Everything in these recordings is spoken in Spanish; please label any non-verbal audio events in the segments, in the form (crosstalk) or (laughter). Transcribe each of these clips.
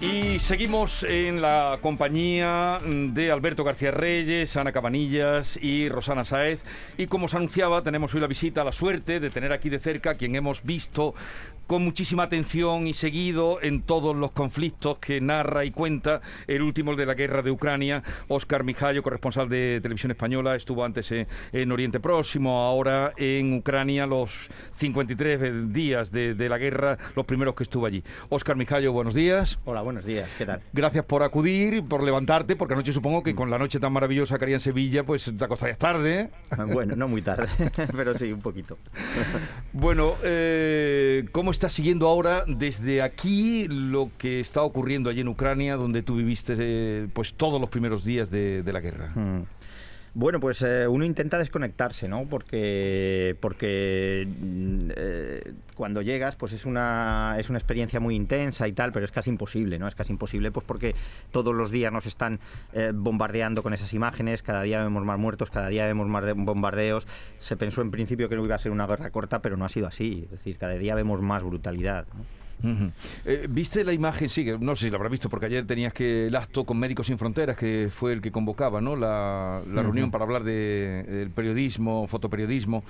Y seguimos en la compañía de Alberto García Reyes, Ana Cabanillas y Rosana Saez. Y como os anunciaba, tenemos hoy la visita, la suerte de tener aquí de cerca a quien hemos visto con muchísima atención y seguido en todos los conflictos que narra y cuenta el último de la guerra de Ucrania. Óscar Mijallo, corresponsal de Televisión Española, estuvo antes en, Oriente Próximo, ahora en Ucrania, los 53 días de, de la guerra, los primeros que estuvo allí. Óscar Mijallo, buenos días. Hola, buenos días, ¿qué tal? Gracias por acudir, por levantarte, porque anoche supongo que con la noche tan maravillosa que haría en Sevilla, pues te acostarías tarde. ¿eh? Bueno, no muy tarde, (laughs) (laughs) pero sí, un poquito. bueno, eh, ¿cómo estás siguiendo ahora desde aquí lo que está ocurriendo allí en Ucrania, donde tú viviste eh, pues todos los primeros días de, la guerra? Hmm. Bueno, pues eh, uno intenta desconectarse, ¿no? Porque, porque mm, eh, cuando llegas, pues es una, es una experiencia muy intensa y tal, pero es casi imposible, ¿no? Es casi imposible, pues porque todos los días nos están eh, bombardeando con esas imágenes, cada día vemos más muertos, cada día vemos más bombardeos. Se pensó en principio que no iba a ser una guerra corta, pero no ha sido así. Es decir, cada día vemos más brutalidad. Eh, ¿Viste la imagen? Sí, no sé si la habrás visto, porque ayer tenías que el acto con Médicos Sin Fronteras, que fue el que convocaba ¿no? la, reunión para hablar de, del periodismo, fotoperiodismo.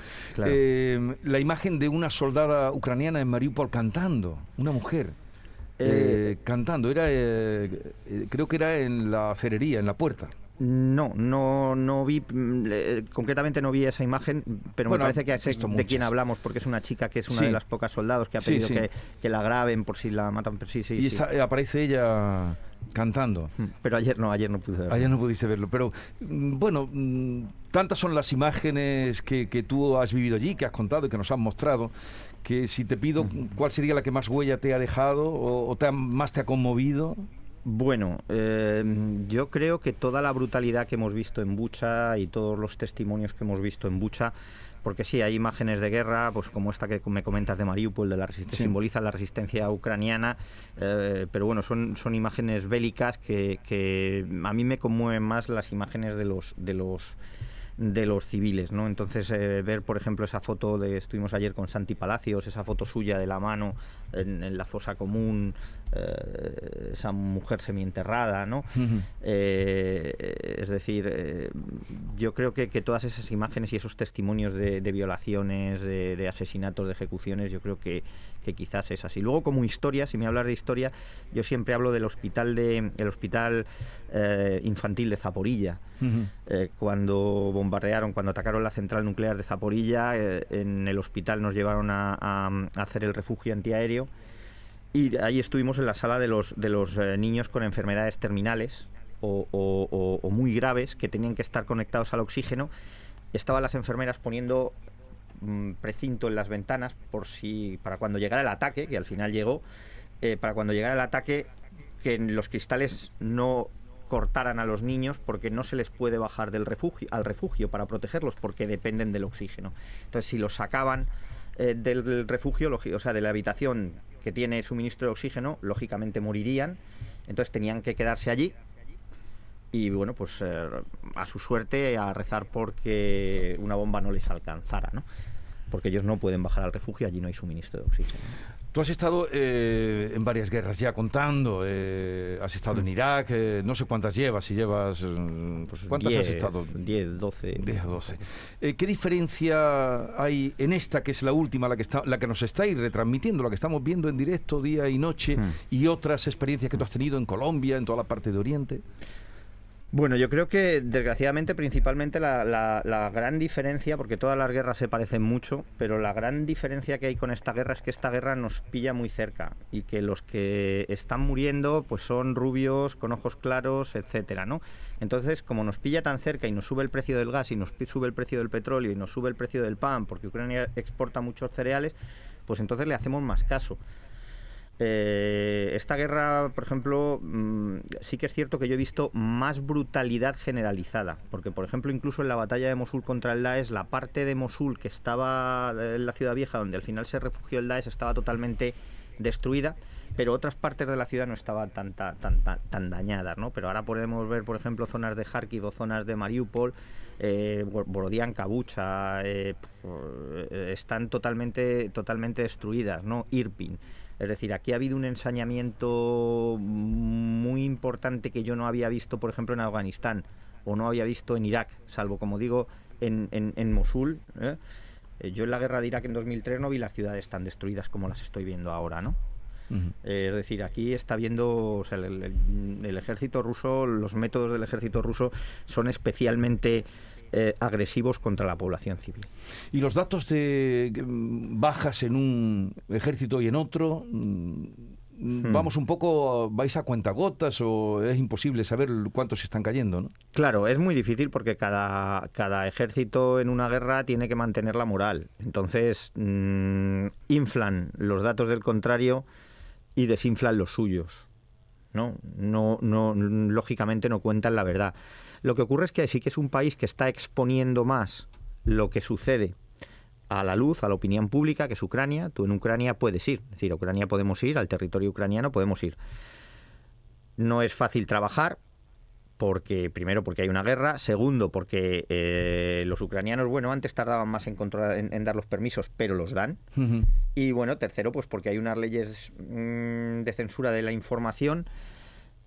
Eh, la imagen de una soldada ucraniana en Mariupol cantando, una mujer. Eh, cantando, era creo que era en la cerería, en la puerta. No, no, no vi, mm, concretamente no vi esa imagen, pero me parece que es de quien hablamos, porque es una chica que es una de las pocas soldados que ha pedido Que, la graben por si la matan. Sí, sí, y aparece ella cantando. Mm, pero ayer no, ayer no pude verlo. Ayer no pudiste verlo, pero mm, bueno, tantas son las imágenes que, tú has vivido allí, que has contado y que nos han mostrado, que si te pido cuál sería la que más huella te ha dejado o, te más te ha conmovido. Bueno, eh, yo creo que toda la brutalidad que hemos visto en Bucha y todos los testimonios que hemos visto en Bucha, porque sí, hay imágenes de guerra, pues como esta que me comentas de Mariupol, de la que simboliza la resistencia ucraniana, eh, pero bueno, son, son imágenes bélicas que, que a mí me conmueven más las imágenes de los de los de los civiles, ¿no? Entonces eh, ver, por ejemplo, esa foto de estuvimos ayer con Santi Palacios, esa foto suya de la mano en, la fosa común, eh, esa mujer semienterrada, ¿no? Eh, es decir, yo creo que, todas esas imágenes y esos testimonios de, violaciones, de, asesinatos, de ejecuciones, yo creo que, quizás es así. Luego, como historia, si me hablas de historia, yo siempre hablo del hospital de el hospital infantil de Zaporilla, cuando bombardearon, cuando atacaron la central nuclear de Zaporilla, eh, en el hospital nos llevaron a, hacer el refugio antiaéreo y ahí estuvimos en la sala de los, de los eh, niños con enfermedades terminales o, muy graves que tenían que estar conectados al oxígeno. Estaban las enfermeras poniendo mm, precinto en las ventanas por si para cuando llegara el ataque, que al final llegó, eh, para cuando llegara el ataque que los cristales no cortaran a los niños porque no se les puede bajar del refugio, al refugio para protegerlos porque dependen del oxígeno. Entonces, si los sacaban eh, del refugio, o sea, de la habitación que tiene suministro de oxígeno, lógicamente morirían. Entonces tenían que quedarse allí y bueno, pues eh, a su suerte a rezar porque una bomba no les alcanzara, ¿no? Porque ellos no pueden bajar al refugio, allí no hay suministro de oxígeno. Tú has estado eh, en varias guerras ya contando, eh, has estado en mm. Irak, eh, no sé cuántas llevas, si llevas... Mm, pues, ¿Cuántas has estado? 10, 12. 10, 12. ¿Qué diferencia hay en esta, que es la última, la que, está, la que nos estáis retransmitiendo, la que estamos viendo en directo día y noche, mm. y otras experiencias que tú has tenido en Colombia, en toda la parte de Oriente? Bueno, yo creo que desgraciadamente principalmente la, gran diferencia, porque todas las guerras se parecen mucho, pero la gran diferencia que hay con esta guerra es que esta guerra nos pilla muy cerca y que los que están muriendo pues son rubios, con ojos claros, etcétera, ¿no? Entonces, como nos pilla tan cerca y nos sube el precio del gas y nos sube el precio del petróleo y nos sube el precio del pan, porque Ucrania exporta muchos cereales, pues entonces le hacemos más caso. Eh, esta guerra, por ejemplo, mm, sí que es cierto que yo he visto más brutalidad generalizada, porque por ejemplo incluso en la batalla de Mosul contra el Daesh, la parte de Mosul que estaba en la ciudad vieja, donde al final se refugió el Daesh, estaba totalmente destruida, pero otras partes de la ciudad no estaban tan dañadas, ¿no? Pero ahora podemos ver, por ejemplo, zonas de Kharkiv o zonas de Mariupol, eh, Borodianka, Bucha, eh, están totalmente, totalmente destruidas, ¿no? Irpin. Es decir, aquí ha habido un ensañamiento muy importante que yo no había visto, por ejemplo, en Afganistán o no había visto en Irak, salvo, como digo, en, en, Mosul. ¿eh? Eh, yo en la guerra de Irak en 2003 no vi las ciudades tan destruidas como las estoy viendo ahora, ¿no? Eh, es decir, aquí está viendo el, ejército ruso, los métodos del ejército ruso son especialmente agresivos contra la población civil. ¿Y los datos de mm, bajas en un ejército y en otro? Mm, Hmm. vamos un poco, vais a cuentagotas o es imposible saber cuántos están cayendo, ¿no? Claro, es muy difícil porque cada, cada ejército en una guerra tiene que mantener la moral. Entonces, mm, inflan los datos del contrario y desinflan los suyos. ¿no? No, no, lógicamente no cuentan la verdad. Lo que ocurre es que sí que es un país que está exponiendo más lo que sucede a la luz, a la opinión pública, que es Ucrania. Tú en Ucrania puedes ir. Es decir, a Ucrania podemos ir, al territorio ucraniano podemos ir. No es fácil trabajar, porque primero porque hay una guerra, segundo porque eh, los ucranianos, bueno, antes tardaban más en, controlar, en, dar los permisos, pero los dan. Y bueno, tercero, pues porque hay unas leyes mm, de censura de la información.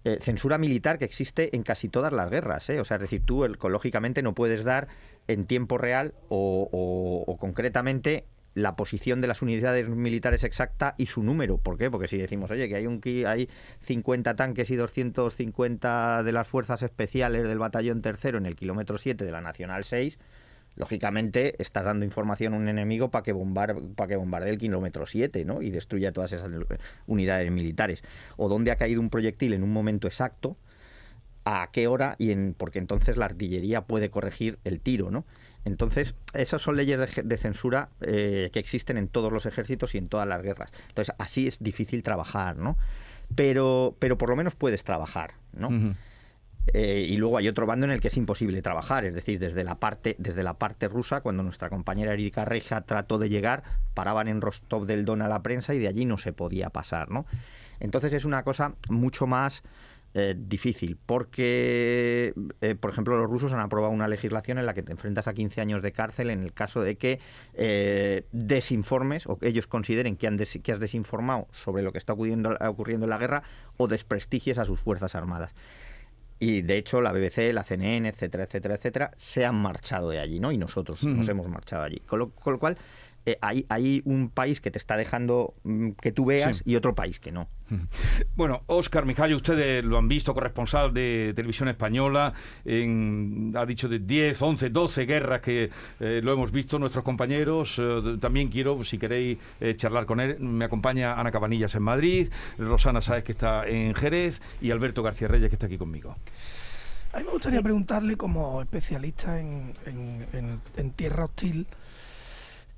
Eh, censura militar que existe en casi todas las guerras, ¿eh? o sea, es decir, tú ecológicamente no puedes dar en tiempo real o, concretamente la posición de las unidades militares exacta y su número. ¿Por qué? Porque si decimos, oye, que hay, un, hay 50 tanques y 250 de las fuerzas especiales del batallón tercero en el kilómetro 7 de la Nacional 6, lógicamente estás dando información a un enemigo para que, bombar, para que bombardee el kilómetro 7 ¿no? y destruya todas esas unidades militares. O dónde ha caído un proyectil en un momento exacto a qué hora y en porque entonces la artillería puede corregir el tiro, ¿no? Entonces, esas son leyes de, censura eh, que existen en todos los ejércitos y en todas las guerras. Entonces, así es difícil trabajar, ¿no? Pero, pero por lo menos puedes trabajar, ¿no? Eh, y luego hay otro bando en el que es imposible trabajar, es decir, desde la parte, desde la parte rusa, cuando nuestra compañera Erika Reja trató de llegar, paraban en Rostov del Don a la prensa y de allí no se podía pasar, ¿no? Entonces es una cosa mucho más eh, difícil, porque, eh, por ejemplo, los rusos han aprobado una legislación en la que te enfrentas a 15 años de cárcel en el caso de que desinformes o que ellos consideren que, han que has desinformado sobre lo que está ocurriendo, ocurriendo en la guerra o desprestigies a sus Fuerzas Armadas. Y de hecho la BBC, la CNN, etcétera, etcétera, etcétera, se han marchado de allí, ¿no? Y nosotros nos hemos marchado allí. con lo cual, eh, hay, un país que te está dejando mm, que tú veas y otro país que no. (laughs) Bueno, Óscar Mijayo, ustedes lo han visto, corresponsal de Televisión Española, ha dicho de 10, 11, 12 guerras que eh, lo hemos visto nuestros compañeros. Eh, también quiero, si queréis charlar con él, me acompaña Ana Cabanillas en Madrid, Rosana Sáez que está en Jerez y Alberto García Reyes que está aquí conmigo. A mí me gustaría preguntarle como especialista en, en tierra hostil,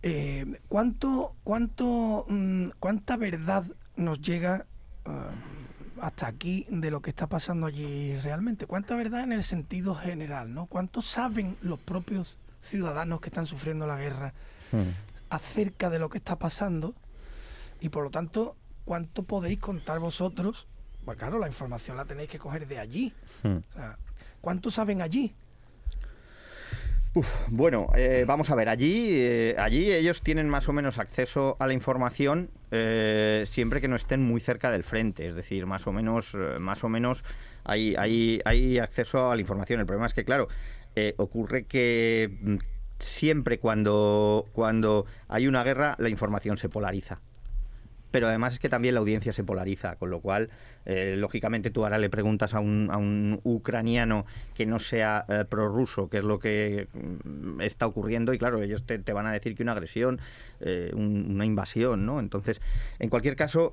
eh, ¿cuánto, cuánto, mm, ¿Cuánta verdad nos llega eh, hasta aquí de lo que está pasando allí realmente? ¿Cuánta verdad en el sentido general? ¿no? ¿Cuánto saben los propios ciudadanos que están sufriendo la guerra hmm. acerca de lo que está pasando? Y por lo tanto, ¿cuánto podéis contar vosotros? Pues claro, la información la tenéis que coger de allí. Hmm. ¿Cuánto saben allí? Bueno, eh, vamos a ver, allí, eh, allí ellos tienen más o menos acceso a la información eh, siempre que no estén muy cerca del frente, es decir, más o menos, más o menos hay, hay, hay acceso a la información. El problema es que, claro, ocurre que mm, siempre cuando, cuando hay una guerra la información se polariza pero además es que también la audiencia se polariza, con lo cual, eh, lógicamente, tú ahora le preguntas a un, a un ucraniano que no sea eh, prorruso qué es lo que mm, está ocurriendo, y claro, ellos te, van a decir que una agresión, eh, una invasión, ¿no? Entonces, en cualquier caso,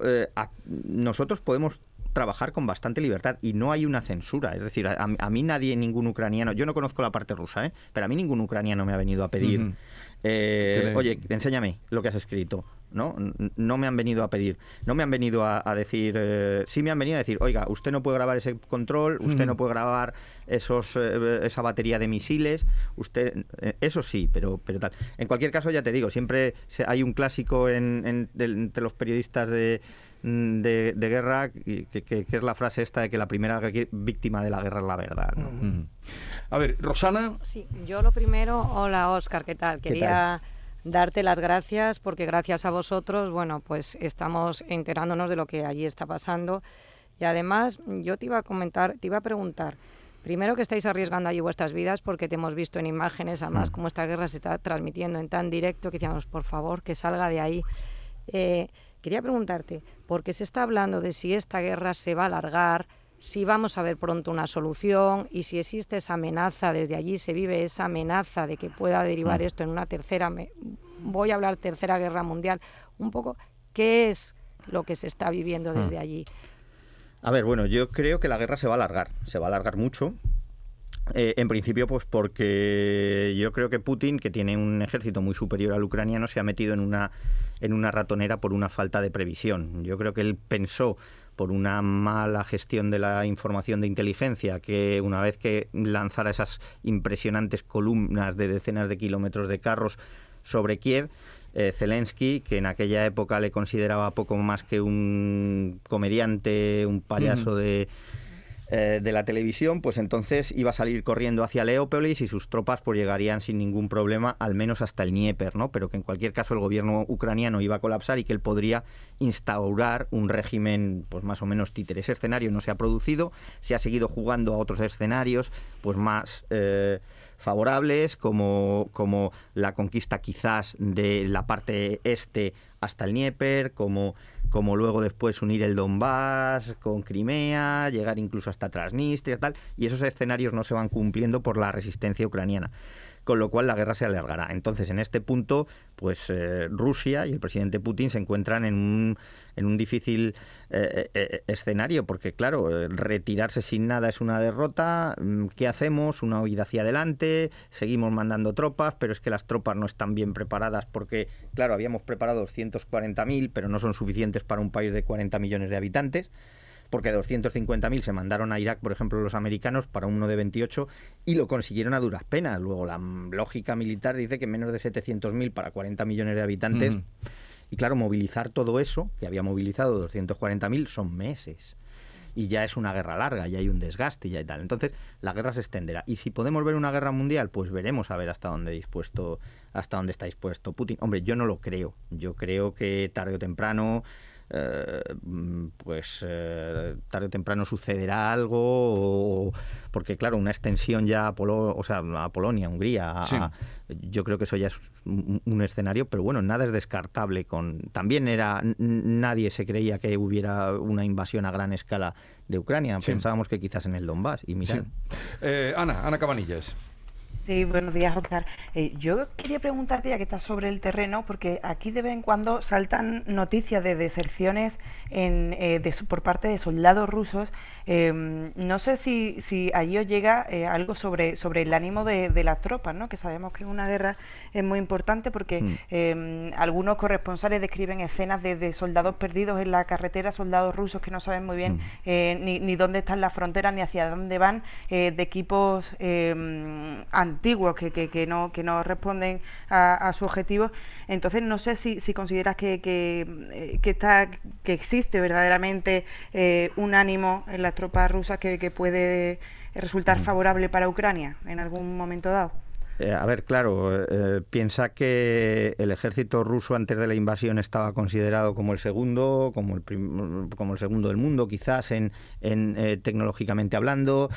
nosotros podemos trabajar con bastante libertad y no hay una censura. Es decir, a, mí nadie, ningún ucraniano, yo no conozco la parte rusa, ¿eh? pero a mí ningún ucraniano me ha venido a pedir eh, oye, enséñame lo que has escrito. ¿no? No me han venido a pedir, no me han venido a, decir, eh, sí me han venido a decir, oiga, usted no puede grabar ese control, usted no puede grabar esos, eh, esa batería de misiles, usted, eh, eso sí, pero, pero tal. En cualquier caso, ya te digo, siempre hay un clásico en, entre los periodistas de, de, guerra que, que, es la frase esta de que la primera víctima de la guerra es la verdad. A ver, Rosana. Sí, yo lo primero, hola Oscar, ¿qué tal? Quería darte las gracias porque gracias a vosotros, bueno, pues estamos enterándonos de lo que allí está pasando. Y además, yo te iba a comentar, te iba a preguntar, primero que estáis arriesgando allí vuestras vidas porque te hemos visto en imágenes, además, mm. como esta guerra se está transmitiendo en tan directo que decíamos, por favor, que salga de ahí. Eh, quería preguntarte, porque se está hablando de si esta guerra se va a alargar, si vamos a ver pronto una solución y si existe esa amenaza, desde allí se vive esa amenaza de que pueda derivar mm. esto en una tercera, voy a hablar tercera guerra mundial, un poco, ¿qué es lo que se está viviendo desde mm. allí? A ver, bueno, yo creo que la guerra se va a alargar, se va a alargar mucho. Eh, en principio, pues porque yo creo que Putin, que tiene un ejército muy superior al ucraniano, se ha metido en una, en una ratonera por una falta de previsión. Yo creo que él pensó por una mala gestión de la información de inteligencia, que una vez que lanzara esas impresionantes columnas de decenas de kilómetros de carros sobre Kiev, eh, Zelensky, que en aquella época le consideraba poco más que un comediante, un payaso de eh, de la televisión, pues entonces iba a salir corriendo hacia Leópolis y sus tropas pues llegarían sin ningún problema, al menos hasta el Dnieper, ¿no? Pero que en cualquier caso el gobierno ucraniano iba a colapsar y que él podría instaurar un régimen pues más o menos títere. Ese escenario no se ha producido, se ha seguido jugando a otros escenarios pues más... Eh, favorables, como, como la conquista quizás de la parte este hasta el Dnieper, como, como luego después unir el Donbass con Crimea, llegar incluso hasta Transnistria, tal, y esos escenarios no se van cumpliendo por la resistencia ucraniana con lo cual la guerra se alargará. Entonces, en este punto, pues eh, Rusia y el presidente Putin se encuentran en un, en un difícil eh, eh, escenario, porque claro, retirarse sin nada es una derrota. Mm, ¿Qué hacemos? Una huida hacia adelante, seguimos mandando tropas, pero es que las tropas no están bien preparadas porque, claro, habíamos preparado 240.000, pero no son suficientes para un país de 40 millones de habitantes porque 250.000 se mandaron a Irak, por ejemplo, los americanos para uno de 28 y lo consiguieron a duras penas. Luego la lógica militar dice que menos de 700.000 para 40 millones de habitantes. Y claro, movilizar todo eso, que había movilizado 240.000, son meses. Y ya es una guerra larga, ya hay un desgaste y ya y tal. Entonces, la guerra se extenderá. Y si podemos ver una guerra mundial, pues veremos a ver hasta dónde dispuesto, hasta dónde está dispuesto Putin. Hombre, yo no lo creo. Yo creo que tarde o temprano eh, pues eh, tarde o temprano sucederá algo, porque claro, una extensión ya a, o sea, a Polonia, Hungría, yo creo que eso ya es un, escenario, pero bueno, nada es descartable. Con También era nadie se creía que hubiera una invasión a gran escala de Ucrania, pensábamos que quizás en el Donbass, y mira eh, Ana, Ana Cabanillas. Sí, buenos días, Oscar. Eh, yo quería preguntarte, ya que estás sobre el terreno, porque aquí de vez en cuando saltan noticias de deserciones en, eh, por parte de soldados rusos. Em, no sé si, si allí os llega eh, algo sobre, sobre el ánimo de, las tropas, ¿no? que sabemos que una guerra es muy importante porque hmm. em, algunos corresponsales describen escenas de, soldados perdidos en la carretera, soldados rusos que no saben muy bien hmm. ni, ni, dónde están las fronteras ni hacia dónde van, de equipos em, antiguos que, que, no, que no responden a, su objetivo. Entonces, no sé si, si consideras que, que, eh, que, está, que existe verdaderamente eh, un ánimo en las tropas rusas que, que puede resultar favorable para Ucrania en algún momento dado. Eh, a ver, claro, eh, piensa que el ejército ruso antes de la invasión estaba considerado como el segundo, como el, como el segundo del mundo, quizás en, en eh, tecnológicamente hablando,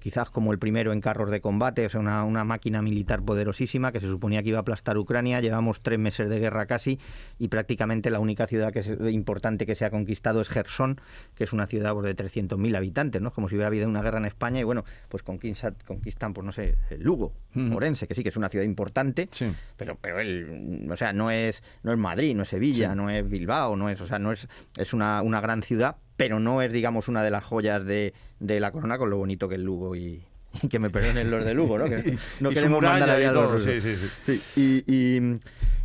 quizás como el primero en carros de combate, o sea, una, una, máquina militar poderosísima que se suponía que iba a aplastar Ucrania. Llevamos tres meses de guerra casi y prácticamente la única ciudad que es importante que se ha conquistado es Gerson, que es una ciudad pues, de 300.000 habitantes, ¿no? Como si hubiera habido una guerra en España y bueno, pues conquistan, conquistan pues no sé, Lugo, Morense, que sí que es una ciudad importante, pero, pero él, o sea, no es, no es Madrid, no es Sevilla, no es Bilbao, no es, o sea, no es, es una, una gran ciudad, pero no es, digamos, una de las joyas de, de la corona con lo bonito que es Lugo y (laughs) que me perdonen los de Lugo, ¿no? Que (laughs) no queremos mandar allá a los sí, sí, sí. Y, y-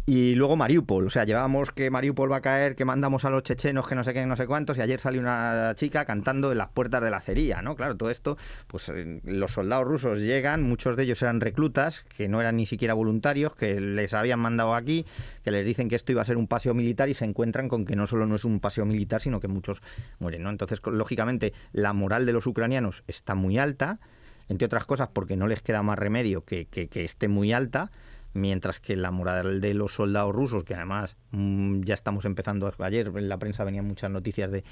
y luego Mariupol, o sea, llevábamos que Mariupol va a caer, que mandamos a los chechenos, que no sé qué, no sé cuántos, y ayer salió una chica cantando en las puertas de la acería, ¿no? Claro, todo esto, pues eh, los soldados rusos llegan, muchos de ellos eran reclutas, que no eran ni siquiera voluntarios, que les habían mandado aquí, que les dicen que esto iba a ser un paseo militar y se encuentran con que no solo no es un paseo militar, sino que muchos mueren, ¿no? Entonces, lógicamente, la moral de los ucranianos está muy alta, entre otras cosas porque no les queda más remedio que, que- que esté muy alta, mientras que la moral de los soldados rusos, que además mm, ya estamos empezando, ayer en la prensa venían muchas noticias de,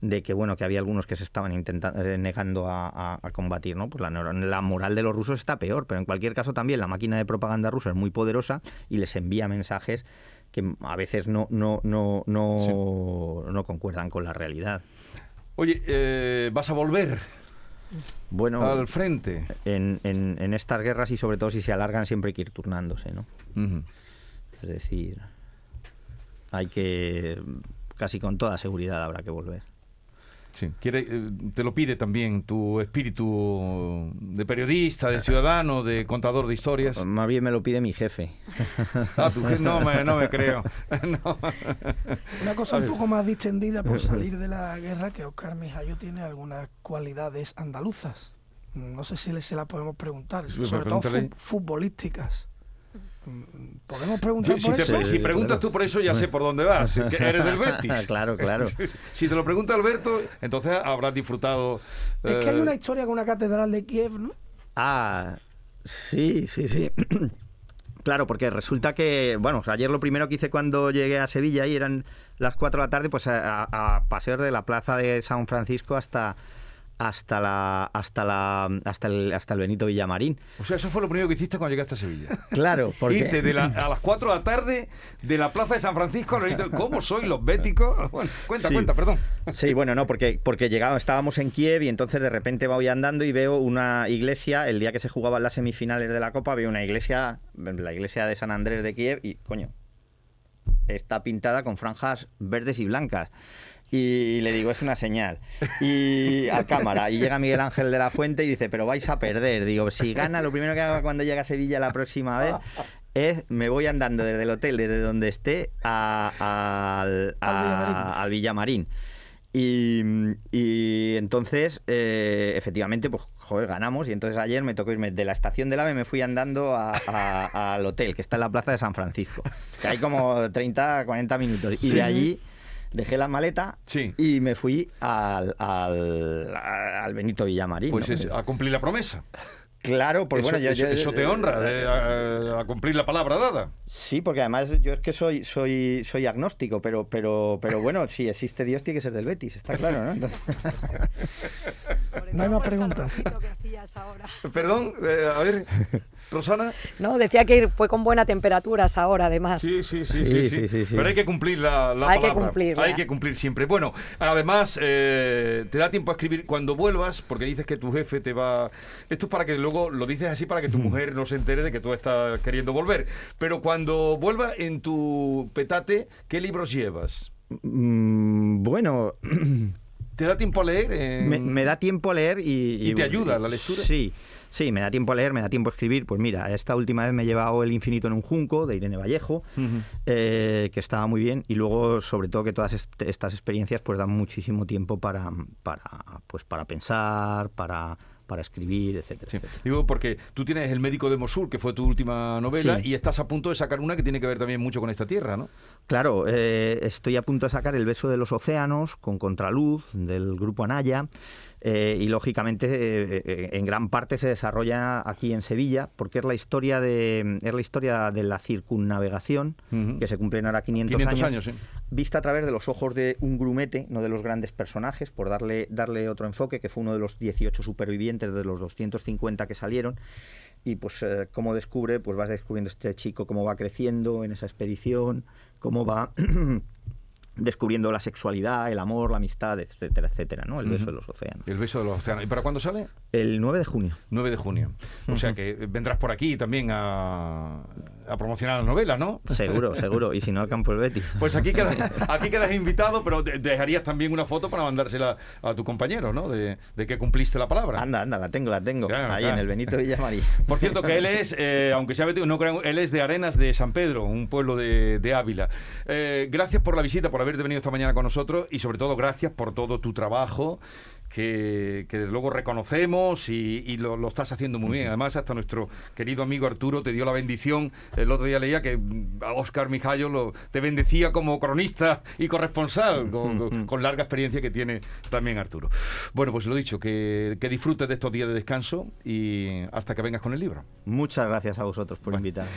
de que bueno que había algunos que se estaban intentando negando a, a- a combatir, ¿no? Pues la moral de los rusos está peor, pero en cualquier caso también la máquina de propaganda rusa es muy poderosa y les envía mensajes que a veces no no no no, no concuerdan con la realidad. Oye, eh, ¿vas a volver Bueno, al frente? en, en, en estas guerras y sobre todo si se alargan siempre hay que ir turnándose, ¿no? Es decir, hay que, casi con toda seguridad habrá que volver. Sí, quiere, eh, te lo pide también tu espíritu de periodista, de ciudadano, de contador de historias. Más bien me lo pide mi jefe. (laughs) Ah, tu no, me, no me creo. (laughs) No. Una cosa un poco más distendida por salir de la guerra, que Oscar Mijayo tiene algunas cualidades andaluzas. No sé si le, se las podemos preguntar, Sí, sobre todo pregúntale. fu- futbolísticas. ¿Podemos preguntar Si, por si te- eso? si preguntas tú por eso, ya sé por dónde vas. que eres del Betis. (laughs) Claro, claro. (laughs) Si te lo pregunta Alberto, entonces habrás disfrutado. Es que hay eh, una historia con una catedral de Kiev, ¿no? Ah, sí, sí, sí. (clears throat) Claro, porque resulta que, bueno, o sea, ayer lo primero que hice cuando llegué a Sevilla y eran las 4 de la tarde, pues a, a- a pasear de la plaza de San Francisco hasta hasta la hasta la hasta el hasta el Benito Villamarín. O sea, eso fue lo primero que hiciste cuando llegaste a Sevilla. (laughs) Claro, porque Irte de la- a las (laughs) 4 de la tarde de la plaza de San Francisco. al ¿Cómo soy los béticos? (laughs) Bueno, cuenta, Sí. cuenta, perdón. Sí, bueno, no, porque, porque llegaba, estábamos en Kiev y entonces de repente voy andando y veo una iglesia, el día que se jugaban las semifinales de la Copa, veo una iglesia, la iglesia de San Andrés de Kiev y, coño, está pintada con franjas verdes y blancas. Y le digo, es una señal. Y a cámara. Y llega Miguel Ángel de la Fuente y dice, pero vais a perder. Digo, si gana, lo primero que haga cuando llegue a Sevilla la próxima vez es me voy andando desde el hotel, desde donde esté, a- al, a- al Villamarín. Y, y entonces, eh, efectivamente, pues joder, ganamos. Y entonces ayer me tocó irme de la estación del AVE, me fui andando al hotel, que está en la plaza de San Francisco. Que hay como 30, 40 minutos. Y Sí. de allí dejé la maleta Sí. y me fui al, al, al Benito Villamarín. Pues ¿no? es a cumplir la promesa. Claro, pues eso, bueno, yo, eso- yo- eso te honra, de- a, a cumplir la palabra dada. Sí, porque además yo es que soy soy soy agnóstico, pero pero pero bueno, si existe Dios tiene que ser del Betis, está claro, ¿no? Entonces- (laughs) No hay más preguntas. Perdón, eh, a ver, Rosana. No, decía que fue con buena temperatura esa hora, además. Sí, sí, sí, Sí, sí, sí, sí, sí. Pero hay que cumplir la, la Hay que palabra. cumplirla. Hay que cumplir siempre. Bueno, además, eh, te da tiempo a escribir cuando vuelvas, porque dices que tu jefe te va... Esto es para que luego lo dices así para que tu mujer no se entere de que tú estás queriendo volver. Pero cuando vuelvas en tu petate, ¿qué libros llevas? Mm, bueno, (clears throat) ¿Te da tiempo a leer? me, me da tiempo a leer y... ¿Y te ayuda la lectura? Sí, sí, me da tiempo a leer, me da tiempo a escribir. Pues mira, esta última vez me he llevado El infinito en un junco, de Irene Vallejo, eh, que estaba muy bien. Y luego, sobre todo, que todas est- estas experiencias pues dan muchísimo tiempo para, para, pues, para pensar, para, para escribir, etcétera, Sí. etcétera. Digo porque tú tienes El médico de Mosul, que fue tu última novela, Sí. y estás a punto de sacar una que tiene que ver también mucho con esta tierra, ¿no? Claro, eh, estoy a punto de sacar El beso de los océanos con Contraluz del grupo Anaya eh, y lógicamente eh, eh, en gran parte se desarrolla aquí en Sevilla porque es la historia de es la historia de la circunnavegación que se cumplen ahora 500, 500 años, años, sí. vista a través de los ojos de un grumete, no de los grandes personajes, por darle darle otro enfoque que fue uno de los 18 supervivientes de los 250 que salieron y pues eh, cómo descubre, pues vas descubriendo este chico cómo va creciendo en esa expedición, cómo va (clears throat) descubriendo la sexualidad, el amor, la amistad, etcétera, etcétera, ¿no? El beso de los océanos. El beso de los océanos. ¿Y para cuándo sale? El 9 de junio. 9 de junio. O sea que vendrás por aquí también a, a promocionar la novela, ¿no? Seguro, (laughs) seguro. Y si no, al campo el Betis. Pues aquí quedas, (laughs) aquí quedas invitado, pero dejarías también una foto para mandársela a tu compañero, ¿no? De, que cumpliste la palabra. Anda, anda, la tengo, la tengo. ahí en el Benito (laughs) Villamarí. Por cierto, que él es, eh, aunque sea no creo, él es de Arenas de San Pedro, un pueblo de, Ávila. Eh, gracias por la visita, por haberte venido esta mañana con nosotros y sobre todo gracias por todo tu trabajo que, desde luego reconocemos y, lo, estás haciendo muy bien. Además, hasta nuestro querido amigo Arturo te dio la bendición. El otro día leía que Oscar Mijayo lo, te bendecía como cronista y corresponsal, con, larga experiencia que tiene también Arturo. Bueno, pues lo dicho, que, disfrutes de estos días de descanso y hasta que vengas con el libro. Muchas gracias a vosotros por invitarme.